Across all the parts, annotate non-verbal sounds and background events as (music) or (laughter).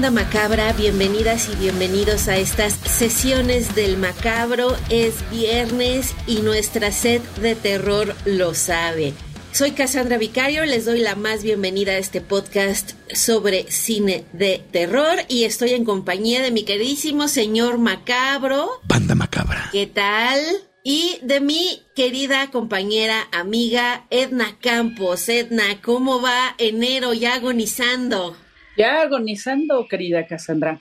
Banda macabra, bienvenidas y bienvenidos a estas sesiones del macabro. Es viernes y nuestra sed de terror lo sabe. Soy Cassandra Vicario, les doy la más bienvenida a este podcast sobre cine de terror y estoy en compañía de mi queridísimo señor macabro. Banda macabra. ¿Qué tal? Y de mi querida compañera, amiga Edna Campos. Edna, ¿cómo va enero ya agonizando? Ya agonizando, querida Cassandra.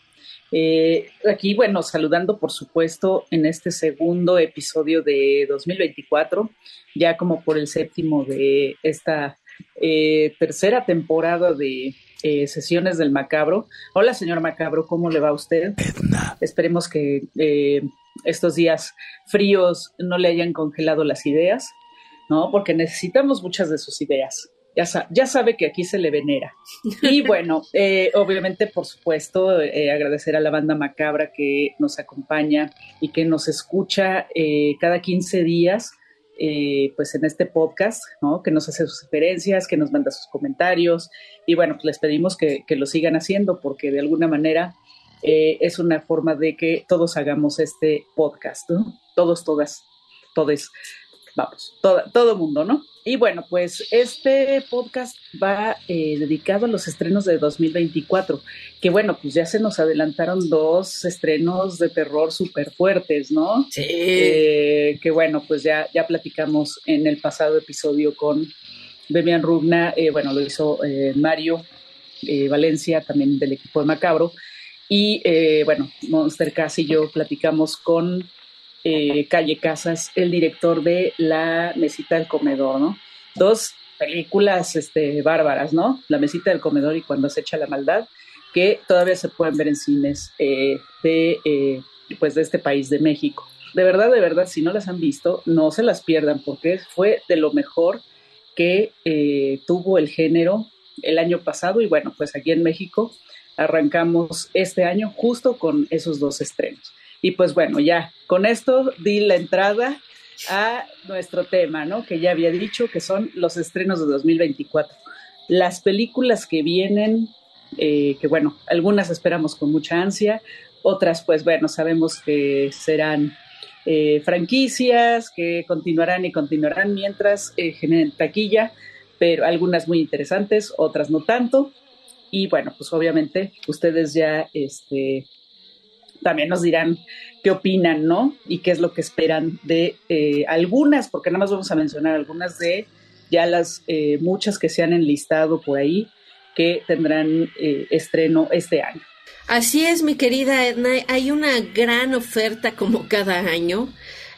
Eh, aquí, bueno, saludando por supuesto en este segundo episodio de 2024, ya como por el séptimo de esta eh, tercera temporada de eh, sesiones del Macabro. Hola, señor Macabro, ¿cómo le va a usted? Edna. Esperemos que estos días fríos no le hayan congelado las ideas, ¿no? Porque necesitamos muchas de sus ideas ya, sabe que aquí se le venera. Y (laughs) bueno, eh, obviamente, por supuesto, eh, agradecer a la banda Macabra que nos acompaña y que nos escucha eh, cada 15 días. pues en este podcast, ¿no? Que nos hace sus sugerencias, que nos manda sus comentarios y bueno, pues les pedimos que, lo sigan haciendo porque de alguna manera es una forma de que todos hagamos este podcast, ¿no? Todos, todas, todes, vamos, todo, todo mundo, ¿no? Y bueno, pues este podcast va eh, dedicado a los estrenos de 2024, que bueno, pues ya se nos adelantaron dos estrenos de terror súper fuertes, ¿no? Sí. Eh, que bueno, pues ya, ya platicamos en el pasado episodio con Demian Rugna, eh, bueno, lo hizo Mario Valencia, también del equipo de Macabro, y bueno, Monster Cass y yo platicamos con eh, Calle Casas, el director de La Mesita del Comedor, ¿no? Dos películas este, bárbaras, ¿no? La Mesita del Comedor y Cuando se echa la maldad, que todavía se pueden ver en cines eh, de, eh, pues de este país, de México. De verdad, de verdad, si no las han visto, no se las pierdan, porque fue de lo mejor que tuvo el género el año pasado y bueno, pues aquí en México arrancamos este año justo con esos dos estrenos. Y pues bueno, ya con esto di la entrada a nuestro tema, ¿no? Que ya había dicho que son los estrenos de 2024. Las películas que vienen, eh, que bueno, algunas esperamos con mucha ansia, otras pues bueno, sabemos que serán eh, franquicias que continuarán y continuarán mientras eh, generen taquilla, pero algunas muy interesantes, otras no tanto. Y bueno, pues obviamente ustedes ya este, también nos dirán qué opinan, ¿no? Y qué es lo que esperan de eh, algunas, porque nada más vamos a mencionar algunas de ya las eh, muchas que se han enlistado por ahí que tendrán eh, estreno este año. Así es, mi querida Edna, hay una gran oferta como cada año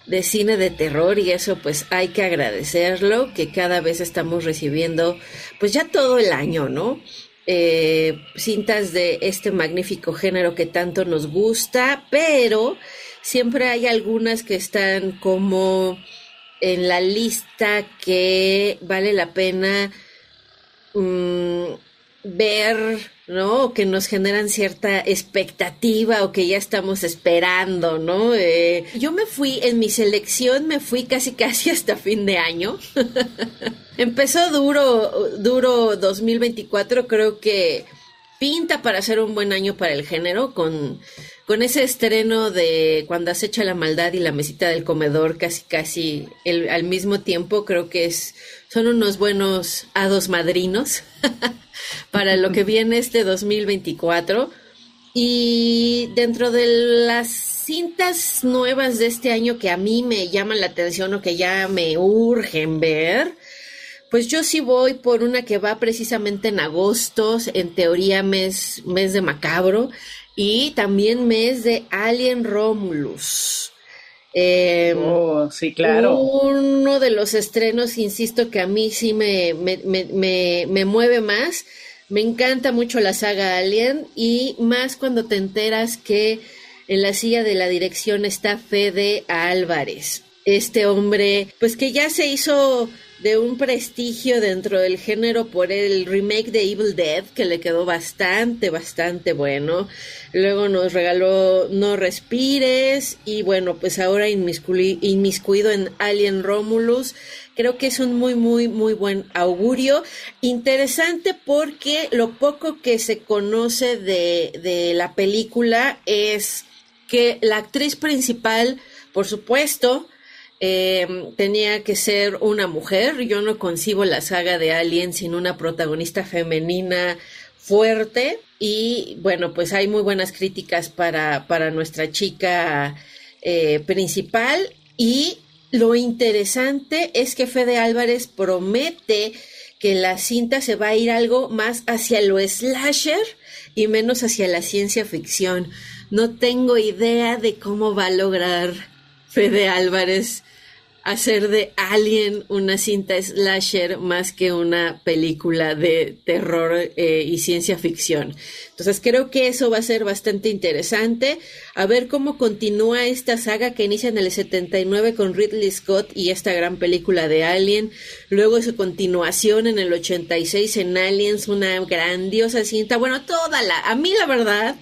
de cine de terror y eso pues hay que agradecerlo, que cada vez estamos recibiendo pues ya todo el año, ¿no? Eh, cintas de este magnífico género que tanto nos gusta, pero siempre hay algunas que están como en la lista que vale la pena mm, ver, ¿no? O que nos generan cierta expectativa o que ya estamos esperando, ¿no? Eh, yo me fui, en mi selección me fui casi (laughs) casi hasta fin de año. (laughs) Empezó duro, duro 2024, creo que pinta para ser un buen año para el género, con, con ese estreno de Cuando acecha la maldad y la mesita del comedor casi casi el, al mismo tiempo, creo que es, son unos buenos hados madrinos (laughs) para lo que viene este 2024. Y dentro de las cintas nuevas de este año que a mí me llaman la atención o que ya me urgen ver, pues yo sí voy por una que va precisamente en agosto, en teoría mes, mes de macabro, y también mes de Alien Romulus. Em, oh, sí, claro. Uno de los estrenos, insisto, que a mí sí me, me, me, me, mueve más. Me encanta mucho la saga Alien y más cuando te enteras que en la silla de la dirección está Fede Álvarez. Este hombre, pues que ya se hizo de un prestigio dentro del género por el remake de Evil Dead, que le quedó bastante, bastante bueno. Luego nos regaló No Respires y bueno, pues ahora inmiscuido en Alien Romulus. Creo que es un muy, muy, muy buen augurio. Interesante porque lo poco que se conoce de, de la película es que la actriz principal, por supuesto, eh, tenía que ser una mujer. Yo no concibo la saga de Alien sin una protagonista femenina fuerte. Y bueno, pues hay muy buenas críticas para, para nuestra chica eh, principal. Y lo interesante es que Fede Álvarez promete que la cinta se va a ir algo más hacia lo slasher y menos hacia la ciencia ficción. No tengo idea de cómo va a lograr Fede Álvarez hacer de Alien una cinta slasher más que una película de terror eh, y ciencia ficción. Entonces creo que eso va a ser bastante interesante. A ver cómo continúa esta saga que inicia en el 79 con Ridley Scott y esta gran película de Alien. Luego su continuación en el 86 en Aliens, una grandiosa cinta. Bueno, toda la... A mí la verdad,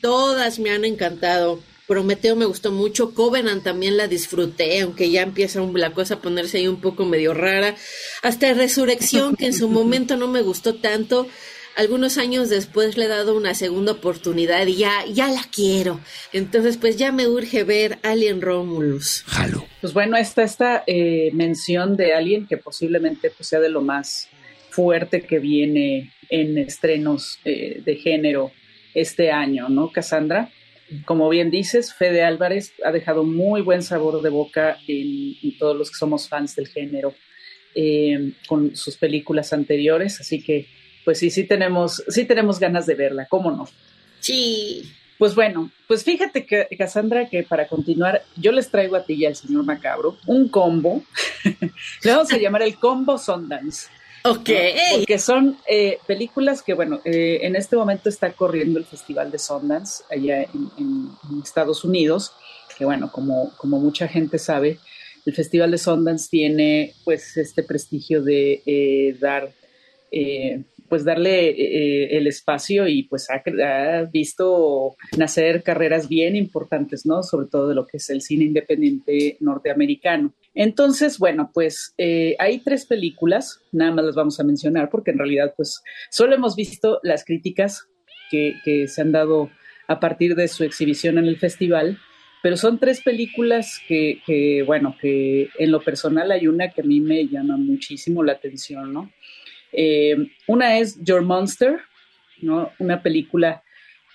todas me han encantado Prometeo me gustó mucho, Covenant también la disfruté, aunque ya empieza la cosa a ponerse ahí un poco medio rara. Hasta Resurrección, que en su momento no me gustó tanto, algunos años después le he dado una segunda oportunidad y ya, ya la quiero. Entonces, pues ya me urge ver Alien Romulus. Jalo. Pues bueno, está esta eh, mención de Alien que posiblemente pues, sea de lo más fuerte que viene en estrenos eh, de género este año, ¿no, Cassandra? Como bien dices, Fede Álvarez ha dejado muy buen sabor de boca en, todos los que somos fans del género eh, con sus películas anteriores, así que pues sí, sí tenemos, sí tenemos ganas de verla, ¿cómo no? Sí. Pues bueno, pues fíjate que, Cassandra, que para continuar, yo les traigo a ti y al señor Macabro un combo, (laughs) le vamos a llamar el combo Sundance. (laughs) Ok. Porque son eh, películas que, bueno, eh, en este momento está corriendo el Festival de Sundance allá en, Estados Unidos, que bueno, como, como mucha gente sabe, el Festival de Sundance tiene pues este prestigio de eh, dar pues darle eh, el espacio y pues ha, visto nacer carreras bien importantes, ¿no? Sobre todo de lo que es el cine independiente norteamericano. Entonces, bueno, pues eh, hay tres películas, nada más las vamos a mencionar porque en realidad pues solo hemos visto las críticas que, se han dado a partir de su exhibición en el festival, pero son tres películas que, que, bueno, que en lo personal hay una que a mí me llama muchísimo la atención, ¿no? Eh, una es Your Monster, ¿no? Una película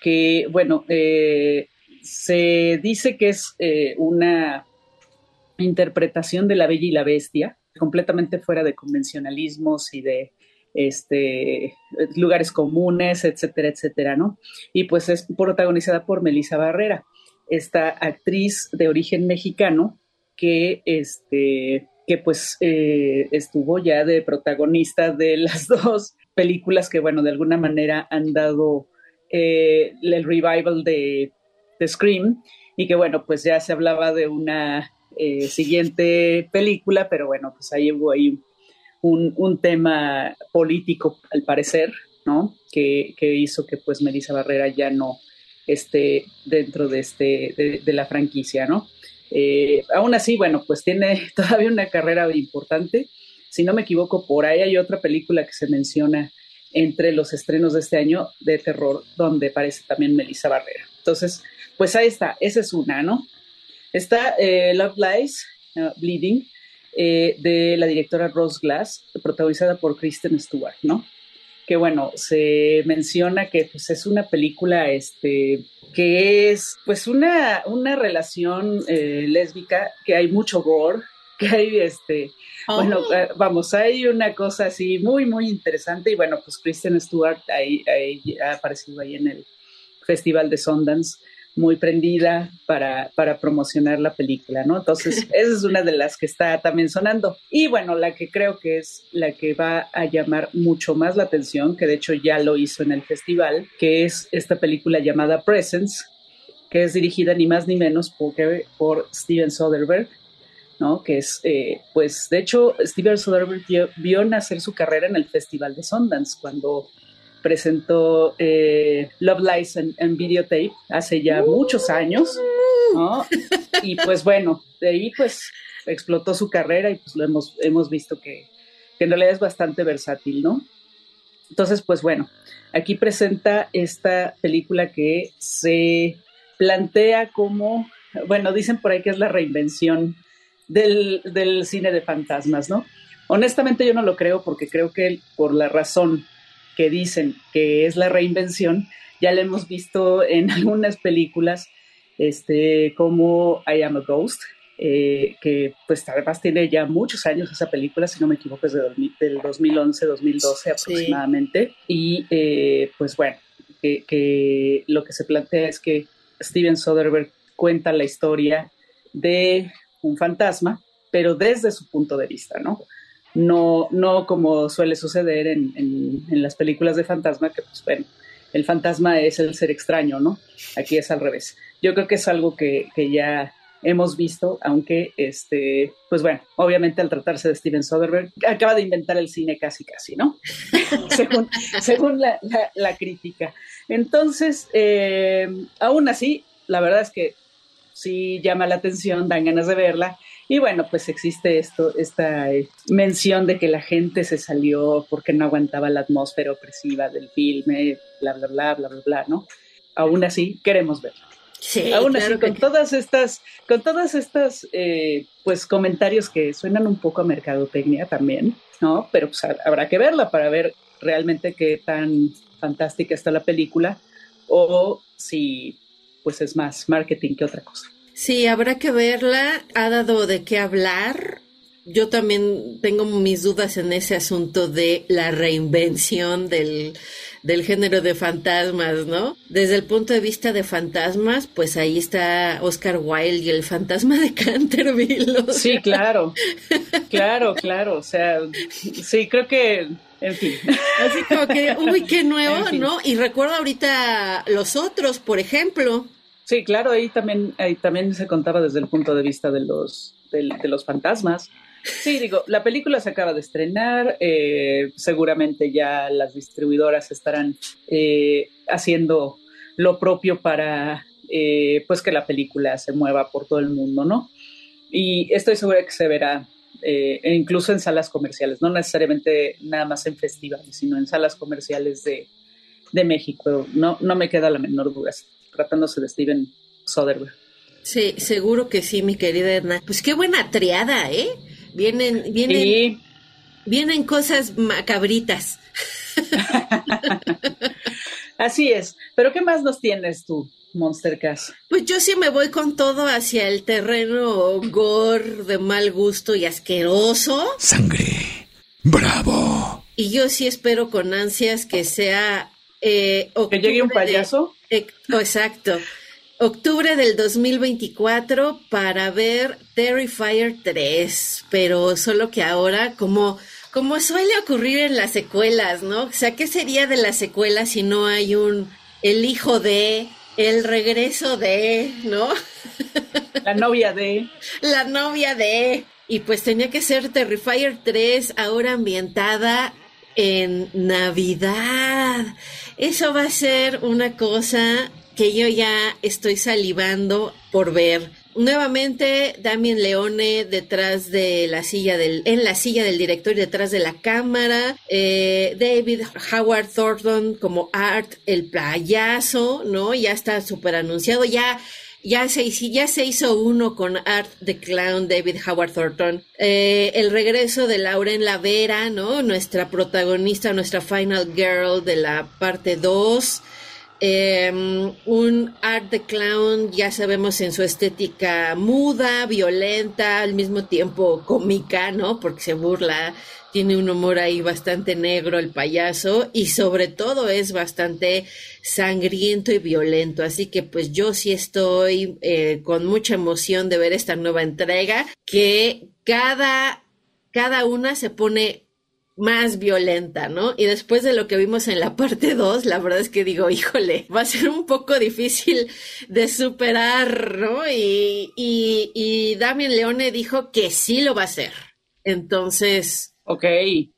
que, bueno, eh, se dice que es eh, una interpretación de La Bella y la Bestia, completamente fuera de convencionalismos y de este, lugares comunes, etcétera, etcétera, ¿no? Y pues es protagonizada por Melissa Barrera, esta actriz de origen mexicano que este, que pues eh, estuvo ya de protagonista de (laughs) las dos películas que, bueno, de alguna manera han dado eh, el revival de, Scream y que, bueno, pues ya se hablaba de una eh, siguiente película, pero bueno, pues ahí hubo ahí un, tema político, al parecer, ¿no? Que, hizo que pues Melissa Barrera ya no esté dentro de, este, de la franquicia, ¿no? Eh, aún así, bueno, pues tiene (laughs) todavía una carrera importante. Si no me equivoco, por ahí hay otra película que se menciona entre los estrenos de este año de terror, donde aparece también Melissa Barrera. Entonces, pues ahí está, esa es una, ¿no? Está eh, Love Lies, uh, Bleeding, eh, de la directora Rose Glass, protagonizada por Kristen Stewart, ¿no? Que bueno, se menciona que pues, es una película este, que es pues una, una relación eh, lésbica, que hay mucho gore, (laughs) que hay este, bueno, oh. eh, vamos, hay una cosa así muy, muy interesante y bueno, pues Kristen Stewart ahí, ha aparecido ahí en el Festival de Sundance muy prendida para, para promocionar la película, ¿no? Entonces, (laughs) esa es una de las que está también sonando. Y bueno, la que creo que es la que va a llamar mucho más la atención, que de hecho ya lo hizo en el festival, que es esta película llamada Presence, que es dirigida ni más ni menos por, por Steven Soderbergh, ¿no? Que es, eh, pues, de hecho, Steven Soderbergh vio, nacer su carrera en el Festival de Sundance, cuando presentó eh, Love Lies en, videotape hace ya muchos años, ¿no? (laughs) Y pues bueno, de ahí pues explotó su carrera y pues lo hemos, hemos visto que, que en realidad es bastante versátil, ¿no? Entonces, pues bueno, aquí presenta esta película que se plantea como, bueno, dicen por ahí que es la reinvención del, del, cine de fantasmas, ¿no? Honestamente yo no lo creo porque creo que por la razón que dicen que es la reinvención, ya la hemos visto en (laughs) algunas películas, este, como I Am a Ghost, eh, que pues además tiene ya muchos años esa película, si no me equivoco es de del 2011, 2012 aproximadamente, y eh, pues bueno, que, lo que se plantea es que Steven Soderbergh cuenta la historia de un fantasma, pero desde su punto de vista, ¿no? No, no como suele suceder en, en, las películas de fantasma, que pues bueno, el fantasma es el ser extraño, ¿no? Aquí es al revés. Yo creo que es algo que, que ya hemos visto, aunque, este, pues bueno, obviamente al tratarse de Steven Soderbergh, acaba de inventar el cine casi, casi, ¿no? (laughs) según, según la, la, crítica. Entonces, eh, aún así, la verdad es que sí llama la atención, dan ganas de verla. Y bueno, pues existe esto, esta eh, mención de que la gente se salió porque no aguantaba la atmósfera opresiva del filme, bla, bla, bla, bla, bla, bla, ¿no? Aún así, queremos verlo. Sí, Aún así, con todas estas, con todas estas, eh, pues comentarios que suenan un poco a mercadotecnia también, ¿no? Pero pues habrá que verla para ver realmente qué tan fantástica está la película o si pues es más marketing que otra cosa. Sí, habrá que verla, ha dado de qué hablar. Yo también tengo mis dudas en ese asunto de la reinvención del, del género de fantasmas, ¿no? Desde el punto de vista de fantasmas, pues ahí está Oscar Wilde y el fantasma de Canterville. Sí, claro, claro, (laughs) claro, o sea, sí, creo que en fin. Así como que, uy, qué nuevo, (laughs) ¿no? Y recuerdo ahorita los otros, por ejemplo. Sí, claro, ahí también, ahí también se contaba desde el punto de vista de los, de, los fantasmas. Sí, digo, la película se acaba de estrenar, eh, seguramente ya las distribuidoras estarán eh, haciendo lo propio para eh, pues que la película se mueva por todo el mundo, ¿no? Y estoy segura que se verá eh, incluso en salas comerciales, no necesariamente nada más en festivales, sino en salas comerciales de, de México. No, no me queda la menor duda, tratándose de Steven Soderbergh. Sí, seguro que sí, mi querida Edna. Pues qué buena triada, ¿eh? Vienen, vienen, vienen cosas macabritas. (laughs) Así es. Pero ¿qué más nos tienes tú? Monster Cast. Pues yo sí me voy con todo hacia el terreno gore de mal gusto y asqueroso. Sangre. Bravo. Y yo sí espero con ansias que sea... Eh, que llegue un payaso. Exacto. Octubre del 2024 para ver Terrifier 3, pero solo que ahora como como suele ocurrir en las secuelas, ¿no? O sea, ¿qué sería de las secuelas si no hay un el hijo de el regreso de, ¿no? (laughs) La novia de. La novia de. Y pues tenía que ser Terrifier 3, ahora ambientada en Navidad. Eso va a ser una cosa que yo ya estoy salivando por ver. Nuevamente, Damien Leone detrás de la silla del, en la silla del director y detrás de la cámara. Eh, David Howard Thornton como Art, el payaso, ¿no? Ya está súper anunciado. Ya, ya se, hizo uno con Art the Clown, David Howard Thornton. Eh, el regreso de Lauren Lavera, ¿no? Nuestra protagonista, nuestra final girl de la parte 2. Em, un Art the Clown, ya sabemos, en su estética muda, violenta, al mismo tiempo cómica, ¿no? Porque se burla, tiene un humor ahí bastante negro el payaso y sobre todo es bastante sangriento y violento. Así que pues yo sí estoy eh, con mucha emoción de ver esta nueva entrega, que cada, cada una se pone más violenta, ¿no? Y después de lo que vimos en la parte 2, la verdad es que digo, híjole, va a ser un poco difícil de superar, ¿no? Y, y, y Damien Leone dijo que sí lo va a hacer. Entonces, ok.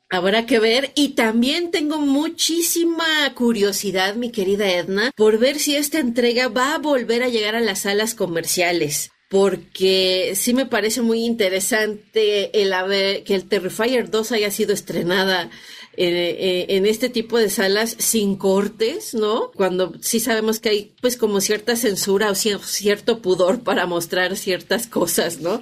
Habrá que ver. Y también tengo muchísima curiosidad, mi querida Edna, por ver si esta entrega va a volver a llegar a las salas comerciales porque sí me parece muy interesante el haber, que el Terrifier 2 haya sido estrenada eh, en este tipo de salas sin cortes, ¿no? Cuando sí sabemos que hay pues como cierta censura o cierto pudor para mostrar ciertas cosas, ¿no?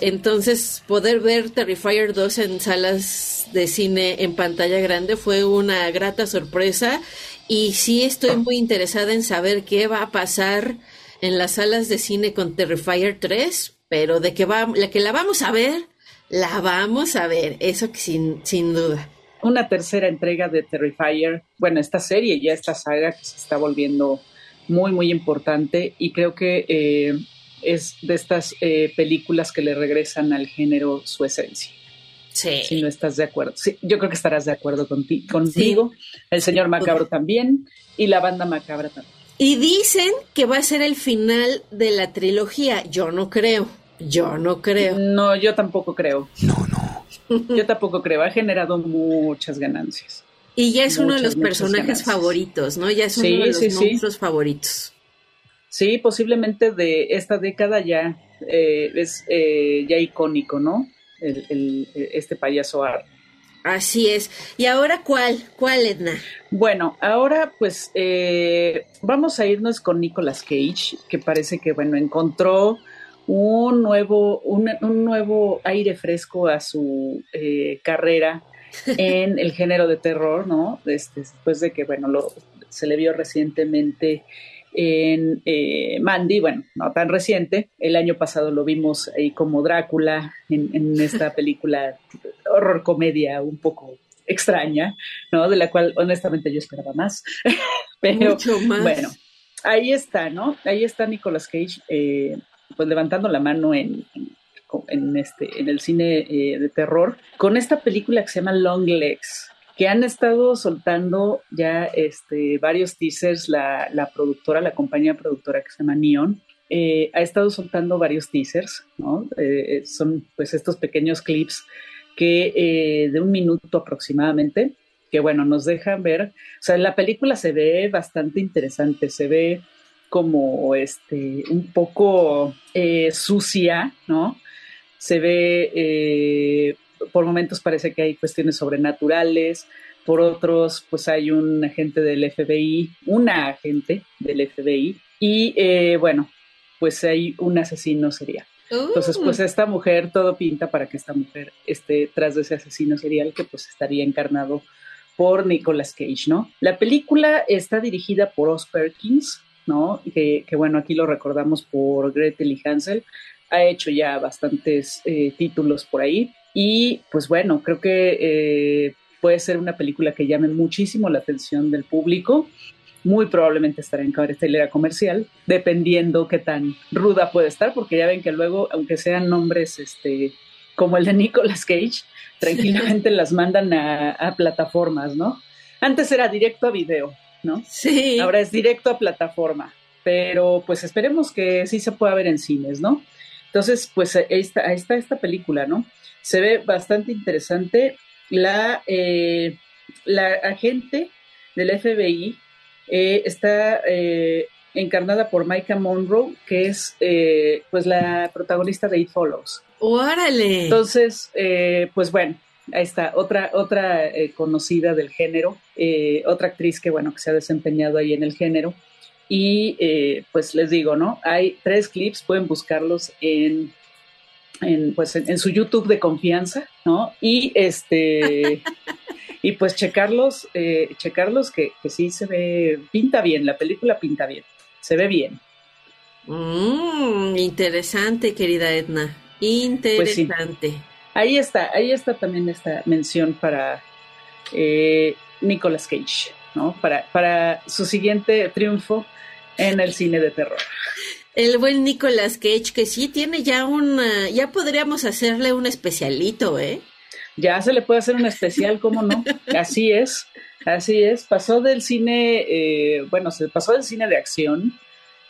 Entonces, poder ver Terrifier 2 en salas de cine en pantalla grande fue una grata sorpresa y sí estoy muy interesada en saber qué va a pasar en las salas de cine con Terrifier 3, pero de que, va, la que la vamos a ver, la vamos a ver, eso sin, sin duda. Una tercera entrega de Terrifier, bueno, esta serie, ya esta saga que se está volviendo muy, muy importante y creo que eh, es de estas eh, películas que le regresan al género su esencia. Sí. Si no estás de acuerdo. Sí, yo creo que estarás de acuerdo contigo. El señor Macabro también y la banda Macabra también. Y dicen que va a ser el final de la trilogía. Yo no creo. Yo no creo. No, yo tampoco creo. No, no. (laughs) Yo tampoco creo. Ha generado muchas ganancias. Y ya es uno de los personajes favoritos, ¿no? Ya es uno de los monstruos favoritos. Sí, posiblemente de esta década ya eh, es eh, ya icónico, ¿no? El, este payaso art. Así es. ¿Y ahora cuál? ¿Cuál, Edna? Bueno, ahora pues eh, vamos a irnos con Nicolas Cage, que parece que, bueno, encontró un nuevo, un, nuevo aire fresco a su eh, carrera (laughs) en el género de terror, ¿no? Este, después de que, bueno, lo, se le vio recientemente en eh, Mandy, bueno, no tan reciente, el año pasado lo vimos ahí como Drácula en, esta (laughs) película horror comedia un poco extraña, ¿no? De la cual honestamente yo esperaba más, (laughs) pero Mucho más. bueno, ahí está, ¿no? Ahí está Nicolas Cage, eh, pues levantando la mano en, en, este, en el cine eh, de terror, con esta película que se llama Long Legs, que han estado soltando ya este, varios teasers, la, la productora, la compañía productora que se llama Neon, eh, ha estado soltando varios teasers, ¿no? Eh, son pues estos pequeños clips que eh, de un minuto aproximadamente, que bueno, nos dejan ver, o sea, la película se ve bastante interesante, se ve como este, un poco sucia, ¿no? Se ve por momentos parece que hay cuestiones sobrenaturales, por otros, pues hay un agente del FBI, una agente del FBI, y eh, bueno, pues hay un asesino serial. Entonces, pues uh. esta mujer, todo pinta para que esta mujer esté tras de ese asesino serial que pues estaría encarnado por Nicolas Cage, ¿no? La película está dirigida por Os Perkins, ¿no? Que, bueno, aquí lo recordamos por Gretel y Hansel. Ha hecho ya bastantes eh, títulos por ahí. Y pues bueno, creo que eh, puede ser una película que llame muchísimo la atención del público. Muy probablemente estará en cartelera comercial, dependiendo qué tan ruda puede estar, porque ya ven que luego, aunque sean nombres este, como el de Nicolas Cage, tranquilamente las mandan a, plataformas, ¿no? Antes era directo a video, ¿no? Sí. Ahora es directo a plataforma, pero pues esperemos que sí se pueda ver en cines, ¿no? Entonces, pues ahí está, ahí está esta película, ¿no? se ve bastante interesante. La, eh, la agente del FBI eh, está eh, encarnada por Micah Monroe, que es pues la protagonista de It Follows. ¡Órale! Entonces, pues bueno, ahí está, otra, otra conocida del género, otra actriz que bueno, que se ha desempeñado ahí en el género. Y pues les digo, ¿no? Hay tres clips, pueden buscarlos en en, pues, en, su YouTube de confianza, ¿no? Y este... y pues checarlos, eh, checarlos que, que sí se ve, pinta bien, la película pinta bien, se ve bien. Mm, interesante, querida Edna. Pues interesante. Ahí está, ahí está también esta mención para eh, Nicolas Cage, ¿no? Para, para su siguiente triunfo en el cine de terror. El buen Nicolas Cage, que sí tiene ya un, ya podríamos hacerle un especialito, ¿eh? Ya se le puede hacer un especial, ¿cómo no? (laughs) Así es, así es. Pasó del cine, eh, bueno, se pasó del cine de acción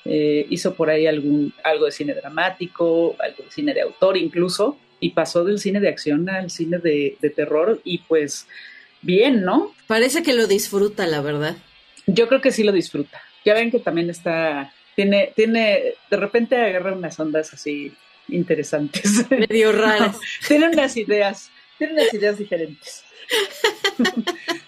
eh, hizo por ahí algún, algo de cine dramático, algo de cine de autor incluso, y pasó del cine de acción al cine de, terror y pues bien, ¿no? Parece que lo disfruta, la verdad. Yo creo que sí lo disfruta. Ya ven que también está, tiene, tiene, de repente agarra unas ondas así interesantes. (laughs) Medio raras. tiene unas ideas, tiene unas ideas diferentes. (laughs)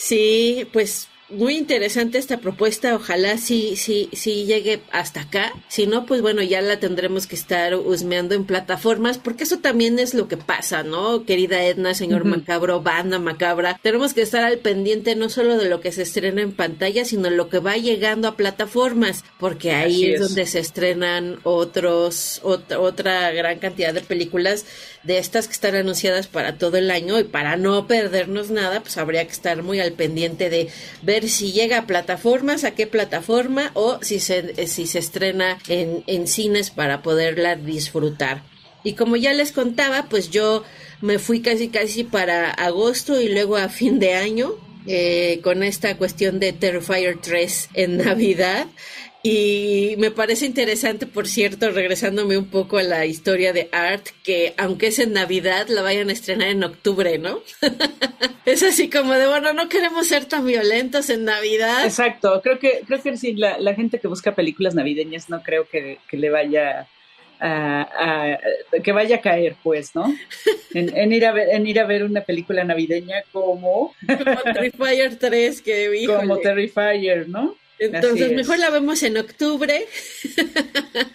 Sí, pues muy interesante esta propuesta. Ojalá sí, sí, sí llegue hasta acá. Si no, pues bueno, ya la tendremos que estar husmeando en plataformas, porque eso también es lo que pasa, ¿no? Querida Edna, señor Macabro, banda macabra. Tenemos que estar al pendiente no solo de lo que se estrena en pantalla, sino lo que va llegando a plataformas, porque ahí es, donde se estrenan otros, otra, otra gran cantidad de películas de estas que están anunciadas para todo el año y para no perdernos nada, pues habría que estar muy al pendiente de ver si llega a plataformas, a qué plataforma o si se, si se estrena en, en cines para poderla disfrutar. Y como ya les contaba, pues yo me fui casi casi para agosto y luego a fin de año eh, con esta cuestión de Terrifier 3 en (laughs) Navidad. Y me parece interesante, por cierto, regresándome un poco a la historia de Art, que aunque es en Navidad, la vayan a estrenar en octubre, ¿no? (laughs) es así como de, bueno, no queremos ser tan violentos en Navidad. Exacto, creo que, creo que sí, la, la gente que busca películas navideñas no creo que, que le vaya a, que vaya a caer, pues, ¿no? (laughs) En, ir a ver, en ir a ver una película navideña como... Como Terrifier 3, que (laughs) Como Terrifier, ¿no? Entonces, mejor la vemos en octubre. (laughs)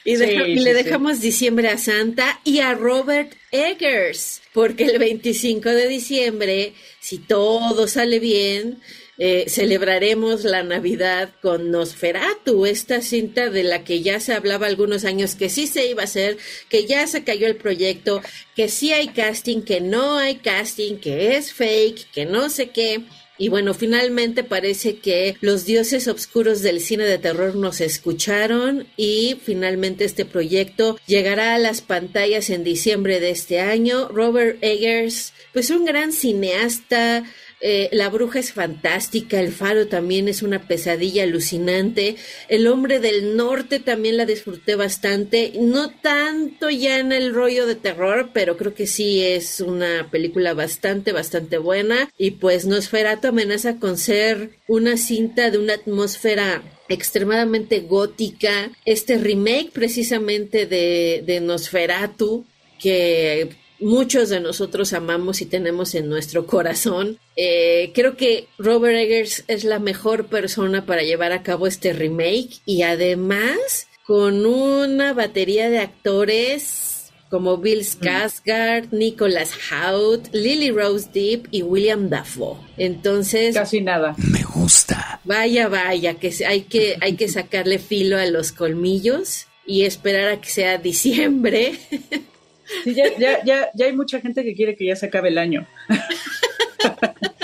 Y, le dejamos diciembre a Santa y a Robert Eggers, porque el 25 de diciembre, si todo sale bien, eh, celebraremos la Navidad con Nosferatu, esta cinta de la que ya se hablaba algunos años que sí se iba a hacer, que ya se cayó el proyecto, que sí hay casting, que no hay casting, que es fake, que no sé qué. Y bueno, finalmente parece que los dioses oscuros del cine de terror nos escucharon y finalmente este proyecto llegará a las pantallas en diciembre de este año. Robert Eggers, pues un gran cineasta, eh, la bruja es fantástica, El Faro también es una pesadilla alucinante, El Hombre del Norte también la disfruté bastante, no tanto ya en el rollo de terror, pero creo que sí es una película bastante, bastante buena y pues Nosferatu amenaza con ser una cinta de una atmósfera extremadamente gótica, este remake precisamente de, de Nosferatu que muchos de nosotros amamos y tenemos en nuestro corazón. Eh, creo que Robert Eggers es la mejor persona para llevar a cabo este remake y además con una batería de actores como Bill Skarsgård, Nicholas Hout, Lily Rose Deep y William Dafoe. Entonces, casi nada. Me gusta. Vaya, vaya, que hay que hay que sacarle filo a los colmillos y esperar a que sea diciembre (laughs) Sí, ya, ya, ya, ya hay mucha gente que quiere que ya se acabe el año. (laughs)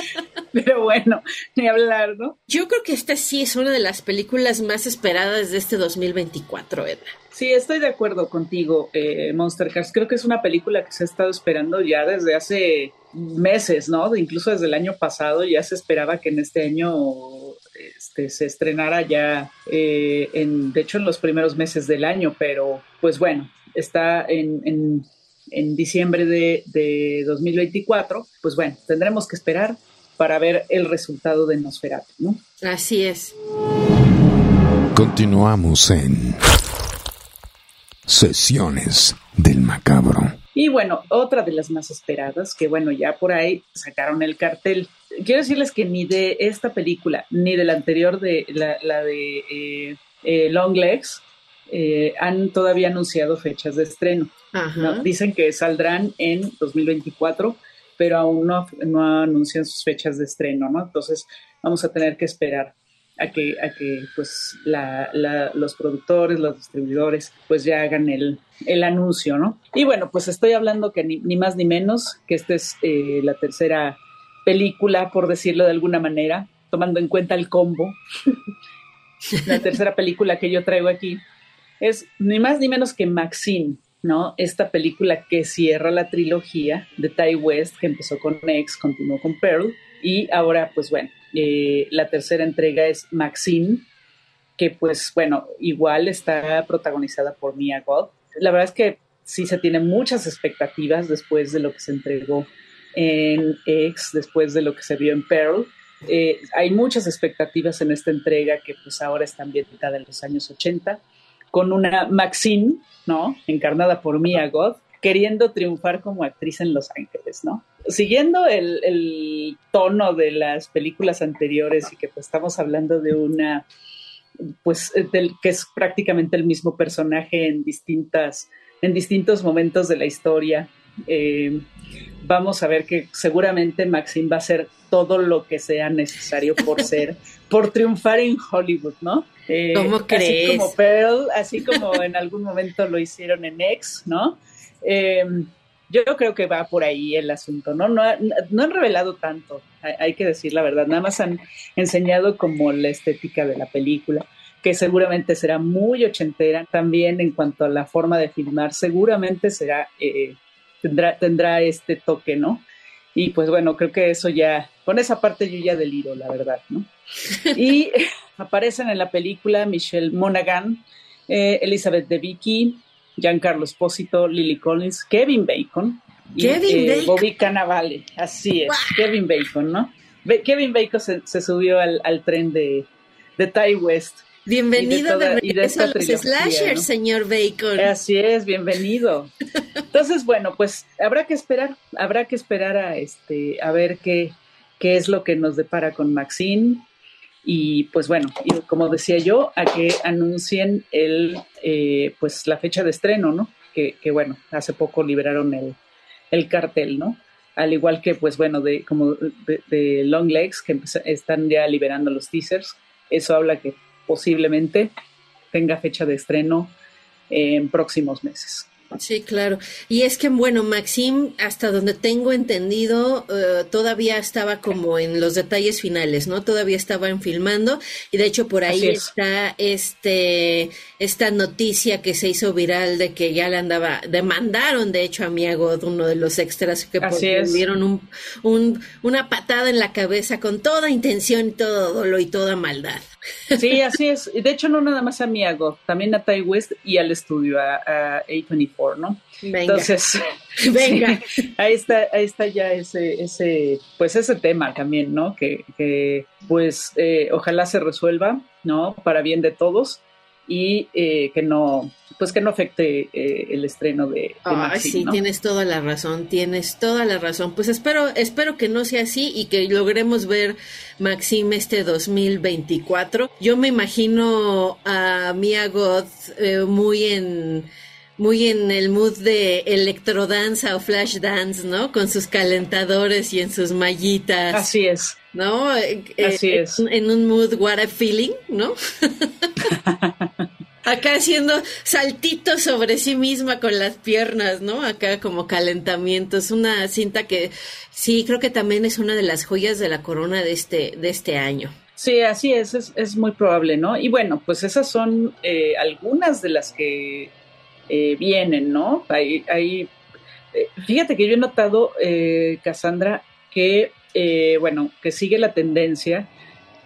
Pero bueno, ni hablar, ¿no? Yo creo que esta sí es una de las películas más esperadas de este 2024, Edna. Sí, estoy de acuerdo contigo, eh, Monster Cars. Creo que es una película que se ha estado esperando ya desde hace meses, ¿no? Incluso desde el año pasado ya se esperaba que en este año este, se estrenara ya, eh, en, de hecho, en los primeros meses del año, pero pues bueno, está en, en, diciembre de, de, 2024, pues bueno, tendremos que esperar para ver el resultado de Nosferatu, ¿no? Así es. Continuamos en Sesiones del Macabro. Y bueno, otra de las más esperadas, que bueno, ya por ahí sacaron el cartel. Quiero decirles que ni de esta película, ni de la anterior de la, de eh, eh, Long Legs, eh, han todavía anunciado fechas de estreno. Dicen que saldrán en 2024, pero aún no, no anuncian sus fechas de estreno, ¿no? Entonces vamos a tener que esperar a que, a que pues los productores, los distribuidores, pues ya hagan el, el, anuncio, ¿no? Y bueno, pues estoy hablando que ni, más ni menos que esta es eh, la tercera película, por decirlo de alguna manera, tomando en cuenta el combo. (laughs) la tercera película que yo traigo aquí es ni más ni menos que Maxine, ¿no? Esta película que cierra la trilogía de Ty West, que empezó con X, continuó con Pearl, y ahora, pues bueno, eh, la tercera entrega es Maxine, que pues bueno, igual está protagonizada por Mia God. La verdad es que sí se tienen muchas expectativas después de lo que se entregó en X, después de lo que se vio en Pearl. Eh, hay muchas expectativas en esta entrega que pues ahora está ambientada en los años 80, con una Maxine, ¿no? Encarnada por Mia God, queriendo triunfar como actriz en Los Ángeles, ¿no? Siguiendo el, tono de las películas anteriores y que pues estamos hablando de una, pues, del, que es prácticamente el mismo personaje en distintas, en distintos momentos de la historia. Eh, vamos a ver que seguramente Maxine va a hacer todo lo que sea necesario por (laughs) ser, por triunfar en Hollywood, ¿no? Eh, ¿Cómo crees? Así como Pearl, así como en algún momento lo hicieron en X, ¿no? Eh, yo creo que va por ahí el asunto, ¿no? No, no han revelado tanto, hay, que decir la verdad, nada más han enseñado como la estética de la película, que seguramente será muy ochentera, también en cuanto a la forma de filmar, seguramente será, eh, tendrá, tendrá este toque, ¿no? Y pues bueno, creo que eso ya, con esa parte yo ya deliro, la verdad, ¿no? Y (laughs) aparecen en la película Michelle Monaghan, eh, Elizabeth de Vicky, Giancarlo Espósito, Lily Collins, Kevin Bacon y eh, Bobby Cannavale. Así es, Kevin Bacon, ¿no? Kevin Bacon se, subió al, tren de, de Ty West. Bienvenido de, regreso a los slashers, señor Bacon. Así es, bienvenido. Entonces, bueno, pues habrá que esperar, habrá que esperar a este, a ver qué, qué es lo que nos depara con Maxine. Y pues bueno, y como decía yo, a que anuncien el, eh, pues la fecha de estreno, ¿no? Que, bueno, hace poco liberaron el, el, cartel, ¿no? Al igual que, pues bueno, de como de, Long Legs, que están ya liberando los teasers, eso habla que posiblemente tenga fecha de estreno en próximos meses. Sí, claro. Y es que, bueno, Maxim, hasta donde tengo entendido, eh, todavía estaba como en los detalles finales, ¿no? Todavía estaban filmando y de hecho por ahí está este esta noticia que se hizo viral de que ya le andaba, demandaron de hecho a Miago, uno de los extras que dieron un, un, una patada en la cabeza con toda intención y todo dolor y toda maldad. Sí, así es. De hecho, no nada más a Miago, también a Ty West y al estudio, a, a A24, ¿no? Venga. Entonces, (laughs) Venga. ahí está, ahí está ya ese, ese, pues ese tema también, ¿no? Que, que pues eh, ojalá se resuelva, ¿no? Para bien de todos y eh, que no pues que no afecte eh, el estreno de, de sí, tienes toda la razón, tienes toda la razón. Pues espero espero que no sea así y que logremos ver Maxime este 2024. Yo me imagino a Mia Goth eh, muy en muy en el mood de electrodanza o flash dance, ¿no? Con sus calentadores y en sus mallitas. Así es. ¿No? Eh, Así es. En un mood what a feeling, ¿no? (laughs) Acá haciendo saltitos sobre sí misma con las piernas, ¿no? Acá como calentamiento. Es una cinta que sí, creo que también es una de las joyas de la corona de este, de este año. Sí, así es, es, muy probable, ¿no? Y bueno, pues esas son eh, algunas de las que eh, vienen, ¿no? Hay, hay, eh, fíjate que yo he notado, eh, Cassandra, que, bueno, que sigue la tendencia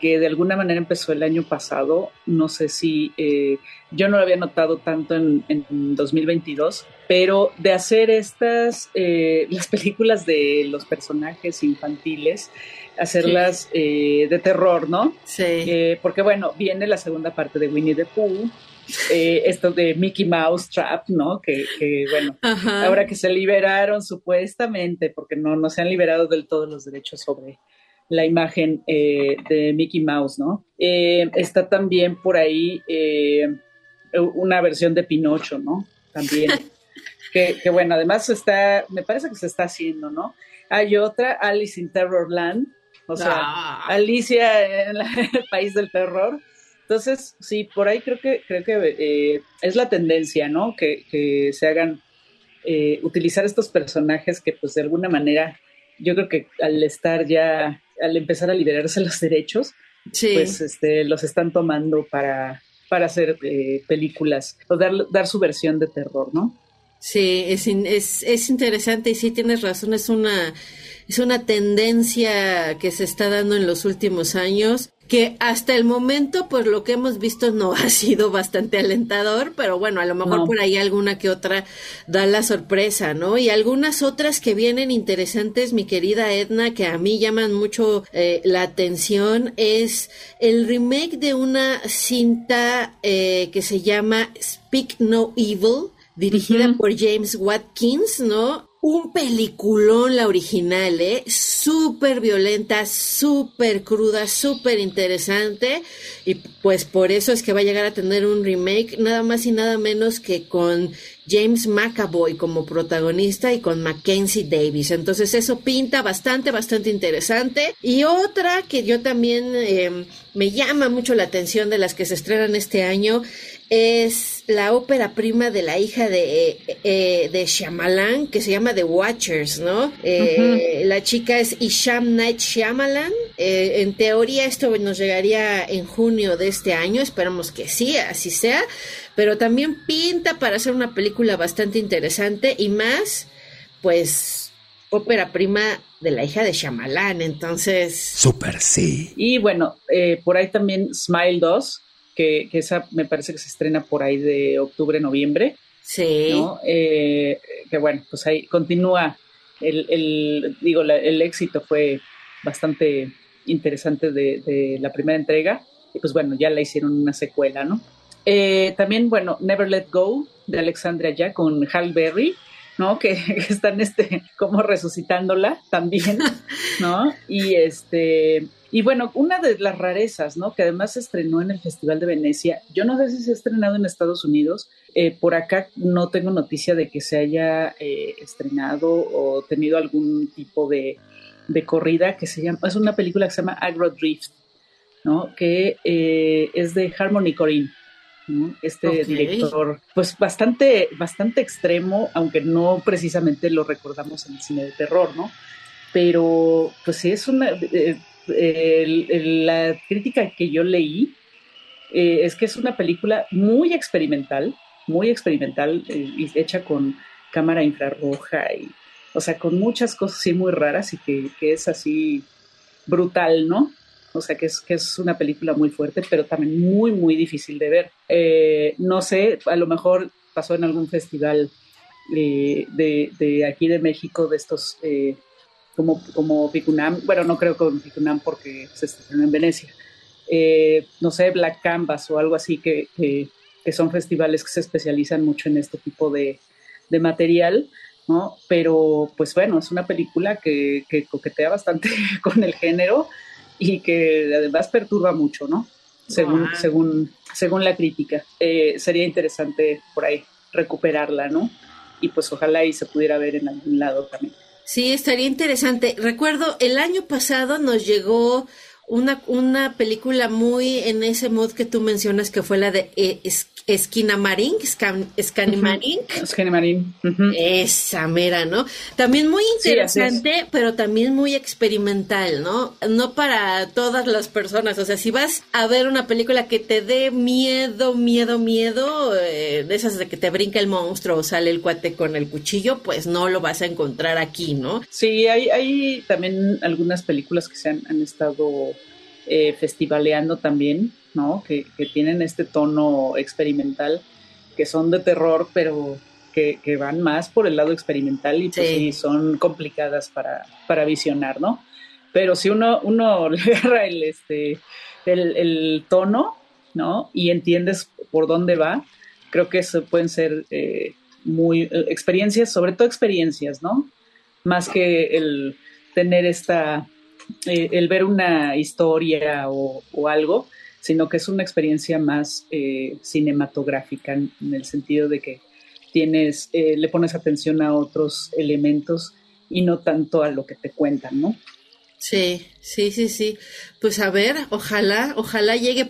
que de alguna manera empezó el año pasado, no sé si yo no lo había notado tanto en, en 2022, pero de hacer estas, las películas de los personajes infantiles, hacerlas de terror, ¿no? Sí. porque bueno, viene la segunda parte de Winnie the Pooh, eh, esto de Mickey Mouse Trap, ¿no? Que, bueno, ahora que se liberaron supuestamente, porque no, no se han liberado del todo los derechos sobre la imagen eh, de Mickey Mouse, ¿no? Eh, está también por ahí una versión de Pinocho, ¿no? También. (laughs) que, bueno, además está, me parece que se está haciendo, ¿no? Hay otra, Alice in Terrorland, o sea, ah. Alicia (laughs) en, el país del terror. Entonces, sí, por ahí creo que creo que eh, es la tendencia, ¿no? Que, que se hagan eh, utilizar estos personajes que, pues, de alguna manera, yo creo que al estar ya, al empezar a liberarse (laughs) los derechos, pues, este, los están tomando para para hacer eh, películas o dar, dar su versión de terror, ¿no? Sí, es, es, es interesante y sí tienes razón, es una, es una tendencia que se está dando en los últimos años que hasta el momento, pues lo que hemos visto no (laughs) ha sido bastante alentador, pero bueno, a lo mejor por ahí alguna que otra da la sorpresa, ¿no? Y algunas otras que vienen interesantes, mi querida Edna, que a mí llaman mucho eh, la atención, es el remake de una cinta eh, que se llama Speak No Evil, dirigida por James Watkins, ¿no? Un peliculón la original, ¿eh? Súper violenta, súper cruda, súper interesante. Y pues por eso es que va a llegar a tener un remake, nada más y nada menos que con James McAvoy como protagonista y con Mackenzie Davis. Entonces eso pinta bastante, bastante interesante. Y otra que yo también eh, me llama mucho la atención de las que se estrenan este año es la ópera prima de la hija de, eh, de Shyamalan, que se llama The Watchers, ¿no? Eh, la chica es Isham Night Shyamalan. Eh, en teoría esto nos llegaría en junio de este año, esperamos que sí, así sea, pero también pinta para hacer una película bastante interesante y más, pues, ópera prima de la hija de Shyamalan, entonces... Super, sí. Y bueno, por ahí también Smile 2 que, esa me parece que se estrena por ahí de octubre, noviembre. Sí. Eh, que bueno, pues ahí continúa el, digo, el éxito fue bastante interesante de, la primera entrega y pues bueno, ya la hicieron una secuela, ¿no? Eh, también, bueno, Never Let Go de Alexandria ya con Hal Berry, ¿no? Que, (laughs) que, están este, como resucitándola también, ¿no? Y este, y bueno, una de las rarezas, ¿no? Que además se estrenó en el Festival de Venecia. Yo no sé si se ha estrenado en Estados Unidos. Eh, por acá no tengo noticia de que se haya eh, estrenado o tenido algún tipo de, corrida que se llama, es una película que se llama Agro Drift, ¿no? Que eh, es de Harmony Corinne. ¿No? Este director, pues bastante, bastante extremo, aunque no precisamente lo recordamos en el cine de terror, ¿no? Pero, pues sí, es una, la crítica que yo leí eh, es que es una película muy experimental, muy experimental, eh, hecha con cámara infrarroja y, o sea, con muchas cosas así muy raras y que, es así brutal, ¿no? O sea, que es, que es una película muy fuerte, pero también muy, muy difícil de ver. Eh, no sé, a lo mejor pasó en algún festival de, de, aquí de México, de estos como, como Picunam, bueno, no creo con Picunam porque se estrenó en Venecia, eh, no sé, Black Canvas o algo así, que, que, son festivales que se especializan mucho en este tipo de, de, material, ¿no? Pero, pues bueno, es una película que, que coquetea bastante (laughs) con el género y que además perturba mucho, ¿no? Según, según, según la crítica. Eh, sería interesante por ahí recuperarla, ¿no? Y pues ojalá y se pudiera ver en algún lado también. Sí, estaría interesante. Recuerdo, el año pasado nos llegó una, una película muy en ese mod que tú mencionas, que fue la de eh, Esquina Marín, Marín. Marín. Esa mera, ¿no? También muy interesante, pero también muy experimental, ¿no? No para todas las personas. O sea, si vas a ver una película que te dé miedo, miedo, miedo, eh, de esas de que te brinca el monstruo o sale el cuate con el cuchillo, pues no lo vas a encontrar aquí, ¿no? Sí, hay, hay también algunas películas que se han, han estado eh, festivaleando también, ¿no? Que, tienen este tono experimental, que son de terror, pero que, van más por el lado experimental y pues sí, son complicadas para, para visionar, ¿no? Pero si uno, uno (laughs) le agarra el, este, el, tono, ¿no? Y entiendes por dónde va, creo que eso pueden ser eh, muy eh, experiencias, sobre todo experiencias, ¿no? Más que el tener esta eh, el ver una historia o, algo, sino que es una experiencia más eh, cinematográfica en, el sentido de que tienes, eh, le pones atención a otros elementos y no tanto a lo que te cuentan, ¿no? Sí, sí, sí, sí. Pues a ver, ojalá, ojalá llegue,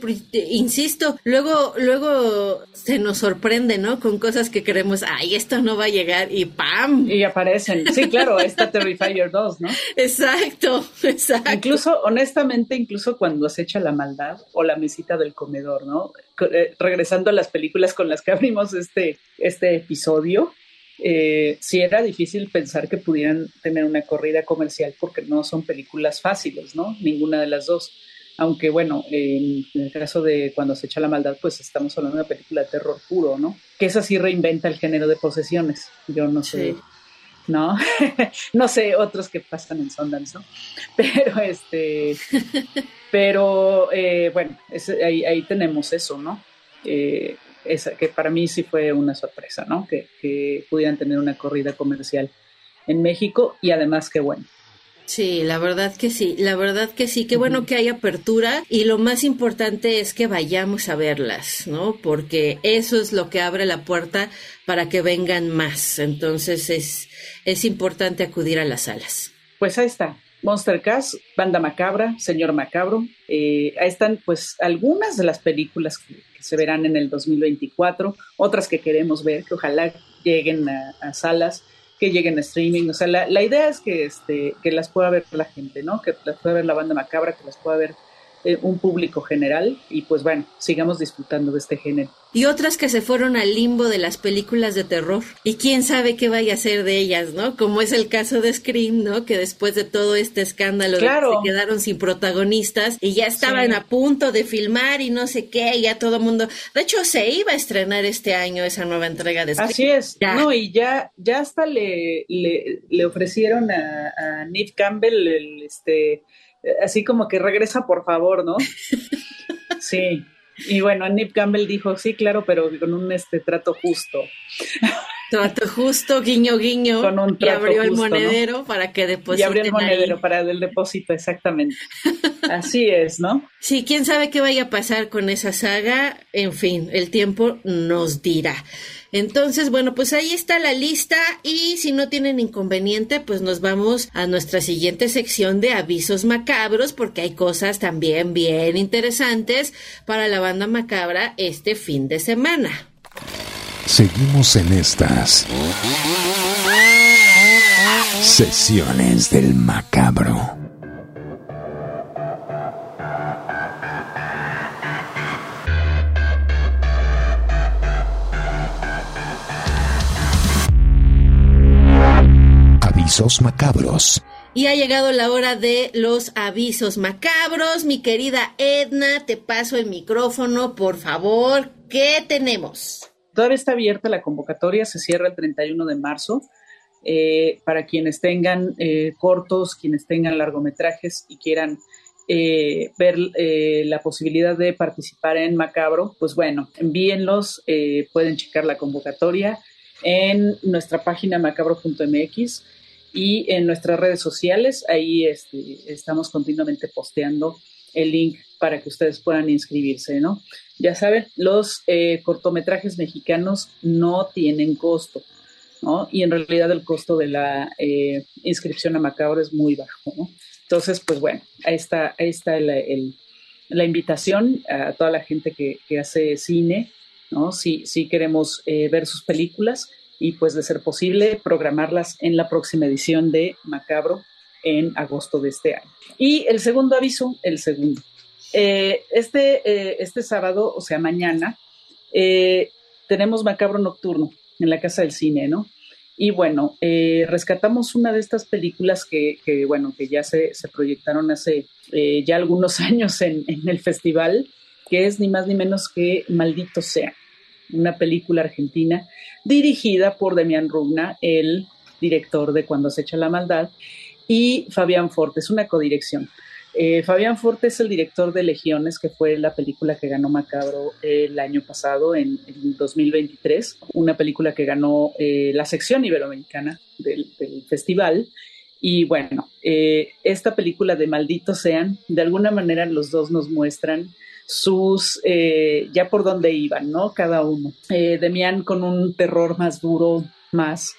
insisto, luego, luego se nos sorprende, ¿no? Con cosas que creemos, ay, esto no va a llegar y ¡pam! Y aparecen. Sí, claro, está Terrifier 2, ¿no? (laughs) Exacto, exacto. Incluso, honestamente, incluso cuando se echa la maldad o la mesita del comedor, ¿no? Eh, regresando a las películas con las que abrimos este, este episodio, eh, sí era difícil pensar que pudieran tener una corrida comercial porque no son películas fáciles, ¿no? Ninguna de las dos. Aunque bueno, en el caso de Cuando se echa la maldad, pues estamos hablando de una película de terror puro, ¿no? Que esa sí reinventa el género de posesiones. Yo no sé, ¿no? (laughs) no sé otros que pasan en Sundance, ¿no? (laughs) Pero este, (laughs) pero eh, bueno, ahí, ahí tenemos eso, ¿no? Eh, esa, que para mí sí fue una sorpresa, ¿no? Que, que pudieran tener una corrida comercial en México y además que bueno. Sí, la verdad que sí, la verdad que sí, qué bueno que hay apertura y lo más importante es que vayamos a verlas, ¿no? Porque eso es lo que abre la puerta para que vengan más, entonces es, es importante acudir a las salas. Pues ahí está, Monster Cast, Banda Macabra, Señor Macabro, eh, ahí están pues algunas de las películas que, se verán en el 2024, otras que queremos ver, que ojalá lleguen a, salas, que lleguen a streaming. O sea, la, la idea es que, este, que las pueda ver la gente, ¿no? Que las pueda ver la banda macabra, que las pueda ver eh, un público general y pues bueno, sigamos disfrutando de este género. Y otras que se fueron al limbo de las películas de terror. Y quién sabe qué vaya a ser de ellas, ¿no? Como es el caso de Scream, ¿no? Que después de todo este escándalo se quedaron sin protagonistas y ya estaban a punto de filmar y no sé qué, y ya todo el mundo. De hecho, se iba a estrenar este año esa nueva entrega de Scream. Así es. No, y ya, ya hasta le, le, ofrecieron a, a Nick Campbell el este así como que regresa por favor, ¿no? (laughs) Sí. Y bueno, Nip Campbell dijo, sí, claro, pero con un este trato justo. Trato justo, guiño, guiño. Con un y abrió el monedero para que depositen. Y abrió el monedero para el depósito, exactamente. Así es, ¿no? (laughs) Sí, quién sabe qué vaya a pasar con esa saga. En fin, el tiempo nos dirá. Entonces, bueno, pues ahí está la lista y si no tienen inconveniente, pues nos vamos a nuestra siguiente sección de avisos macabros porque hay cosas también bien interesantes para la banda macabra este fin de semana. Seguimos en estas sesiones del macabro. avisos macabros. Y ha llegado la hora de los avisos macabros. Mi querida Edna, te paso el micrófono, por favor. ¿Qué tenemos? Todavía está abierta la convocatoria, se cierra el 31 de marzo. Eh, para quienes tengan eh, cortos, quienes tengan largometrajes y quieran eh, ver la posibilidad de participar en Macabro, pues bueno, envíenlos, pueden checar la convocatoria en nuestra página macabro.mx y en nuestras redes sociales. Ahí este, estamos continuamente posteando el link para que ustedes puedan inscribirse, ¿no? Ya saben, los eh, cortometrajes mexicanos no tienen costo, ¿no? Y en realidad el costo de la eh, inscripción a Macabro es muy bajo, ¿no? Entonces, pues bueno, ahí está, ahí está la invitación a toda la gente que, hace cine, ¿no? Si, si queremos eh, ver sus películas, y pues de ser posible programarlas en la próxima edición de Macabro en agosto de este año. Y el segundo aviso, el segundo. Eh, este, eh, este sábado, o sea, mañana, eh, tenemos Macabro Nocturno en la Casa del Cine, ¿no? Y bueno, rescatamos una de estas películas que, bueno, que ya se, se proyectaron hace ya algunos (laughs) años en, en el festival, que es ni más ni menos que Maldito Sea una película argentina dirigida por Demián Rugna, el director de Cuando se echa la maldad, y Fabián Fortes, una codirección. Eh, Fabián Fortes es el director de Legiones, que fue la película que ganó Macabro el año pasado, en, 2023, una película que ganó eh, la sección iberoamericana del, festival. Y bueno, eh, esta película de Malditos Sean, de alguna manera los dos nos muestran sus, eh, ya por dónde iban, ¿no? Cada uno. Demián con un terror más duro, más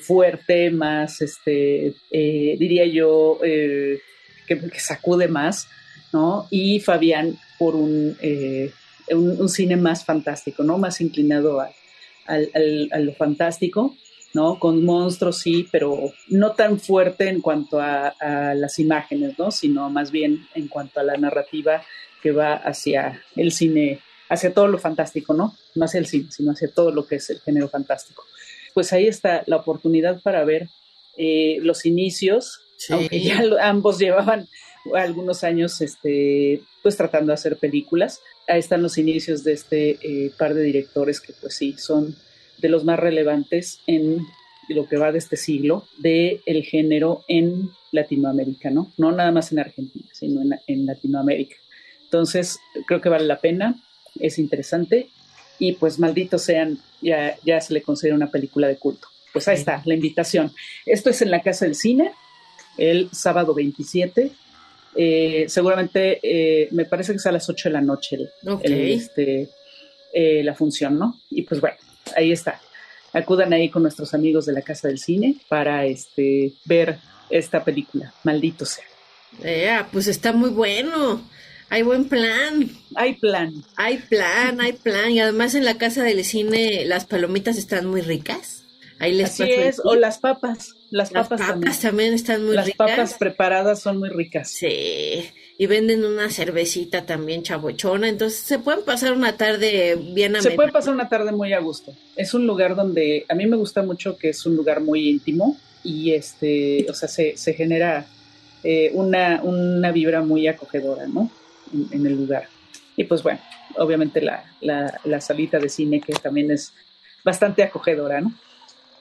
fuerte, más, este, diría yo, que, sacude más, ¿no? Y Fabián por un, un, cine más fantástico, ¿no? Más inclinado a, a lo fantástico. ¿no? Con monstruos sí, pero no tan fuerte en cuanto a, las imágenes, ¿no? Sino más bien en cuanto a la narrativa que va hacia el cine, hacia todo lo fantástico, ¿no? No hacia el cine, sino hacia todo lo que es el género fantástico. Pues ahí está la oportunidad para ver eh, los inicios, aunque ya ambos llevaban algunos años este, pues tratando de hacer películas. Ahí están los inicios de este eh, par de directores que pues sí, son de los más relevantes en lo que va de este siglo del el género en Latinoamérica, ¿no? No nada más en Argentina, sino en, Latinoamérica. Entonces, creo que vale la pena, es interesante y pues malditos sean, ya, ya se le considera una película de culto. Pues ahí está, la invitación. Esto es en la Casa del Cine, el sábado 27. Eh, seguramente, eh, me parece que es a las 8 de la noche este, eh, la función, ¿no? Y pues bueno, ahí está. Acudan ahí con nuestros amigos de la Casa del Cine para este, ver esta película. Maldito sea. Yeah, pues está muy bueno. Hay buen plan. Hay plan. Hay plan, hay plan. Y además en la Casa del Cine las palomitas están muy ricas. Ahí les Así es, o las papas. Las, papas, también. están muy ricas. Las papas preparadas son muy ricas. Sí y venden una cervecita también chabochona, entonces se pueden pasar una tarde bien Se puede pasar una tarde muy a gusto. Es un lugar donde a mí me gusta mucho que es un lugar muy íntimo y este, o sea, se, se genera eh, una, una vibra muy acogedora, ¿no? En, el lugar. Y pues bueno, obviamente la, la, la salita de cine que también es bastante acogedora, ¿no?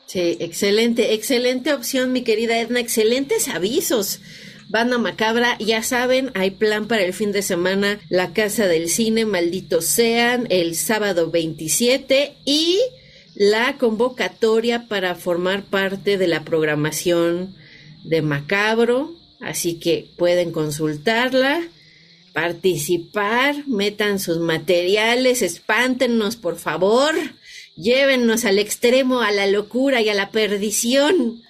Sí, excelente, excelente opción, mi querida Edna, excelentes avisos. Banda Macabra, ya saben, hay plan para el fin de semana, la Casa del Cine, malditos sean, el sábado 27 y la convocatoria para formar parte de la programación de Macabro, así que pueden consultarla, participar, metan sus materiales, espántenos por favor, llévennos al extremo, a la locura y a la perdición.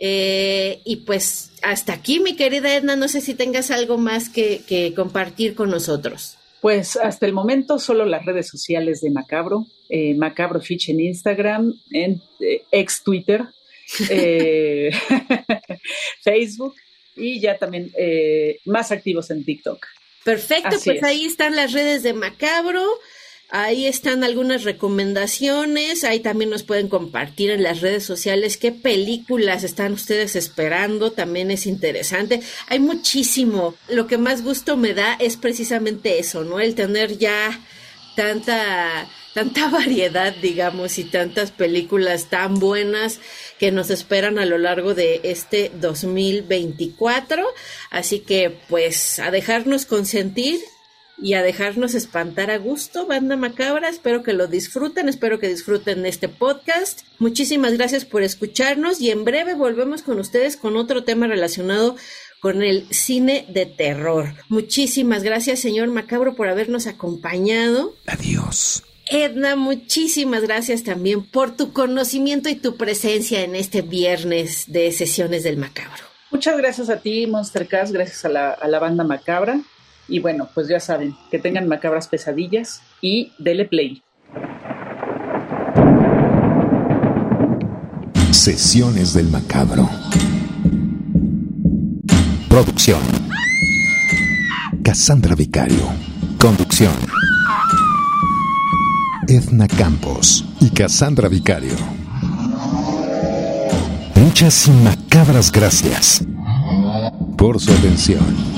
Eh, y pues hasta aquí, mi querida Edna, no sé si tengas algo más que, compartir con nosotros. Pues hasta el momento solo las redes sociales de Macabro, eh, Macabro Fitch en Instagram, en eh, ex Twitter, (laughs) (laughs) Facebook y ya también más activos en TikTok. Perfecto, pues ahí están las redes de Macabro. Ahí están algunas recomendaciones, ahí también nos pueden compartir en las redes sociales qué películas están ustedes esperando, también es interesante. Hay muchísimo, lo que más gusto me da es precisamente eso, ¿no? El tener ya tanta tanta (laughs) variedad, digamos, y tantas películas tan buenas que nos esperan a lo largo de este 2024. Así que, pues, a dejarnos consentir y a dejarnos espantar a gusto, banda macabra. Espero que lo disfruten, espero que disfruten este podcast. Muchísimas gracias por escucharnos y en breve volvemos con ustedes con otro tema relacionado con el cine de terror. Muchísimas gracias, señor Macabro, por habernos acompañado. Adiós. Edna, muchísimas gracias también por tu conocimiento y tu presencia en este viernes de sesiones del Macabro. Muchas gracias a ti, Monster Cast, gracias a la, a la banda Macabra. Y bueno, pues ya saben, que tengan macabras pesadillas y dele play. Sesiones del Macabro. Producción. Cassandra Vicario. Conducción. Edna Campos y Cassandra Vicario. Muchas y macabras gracias por su atención.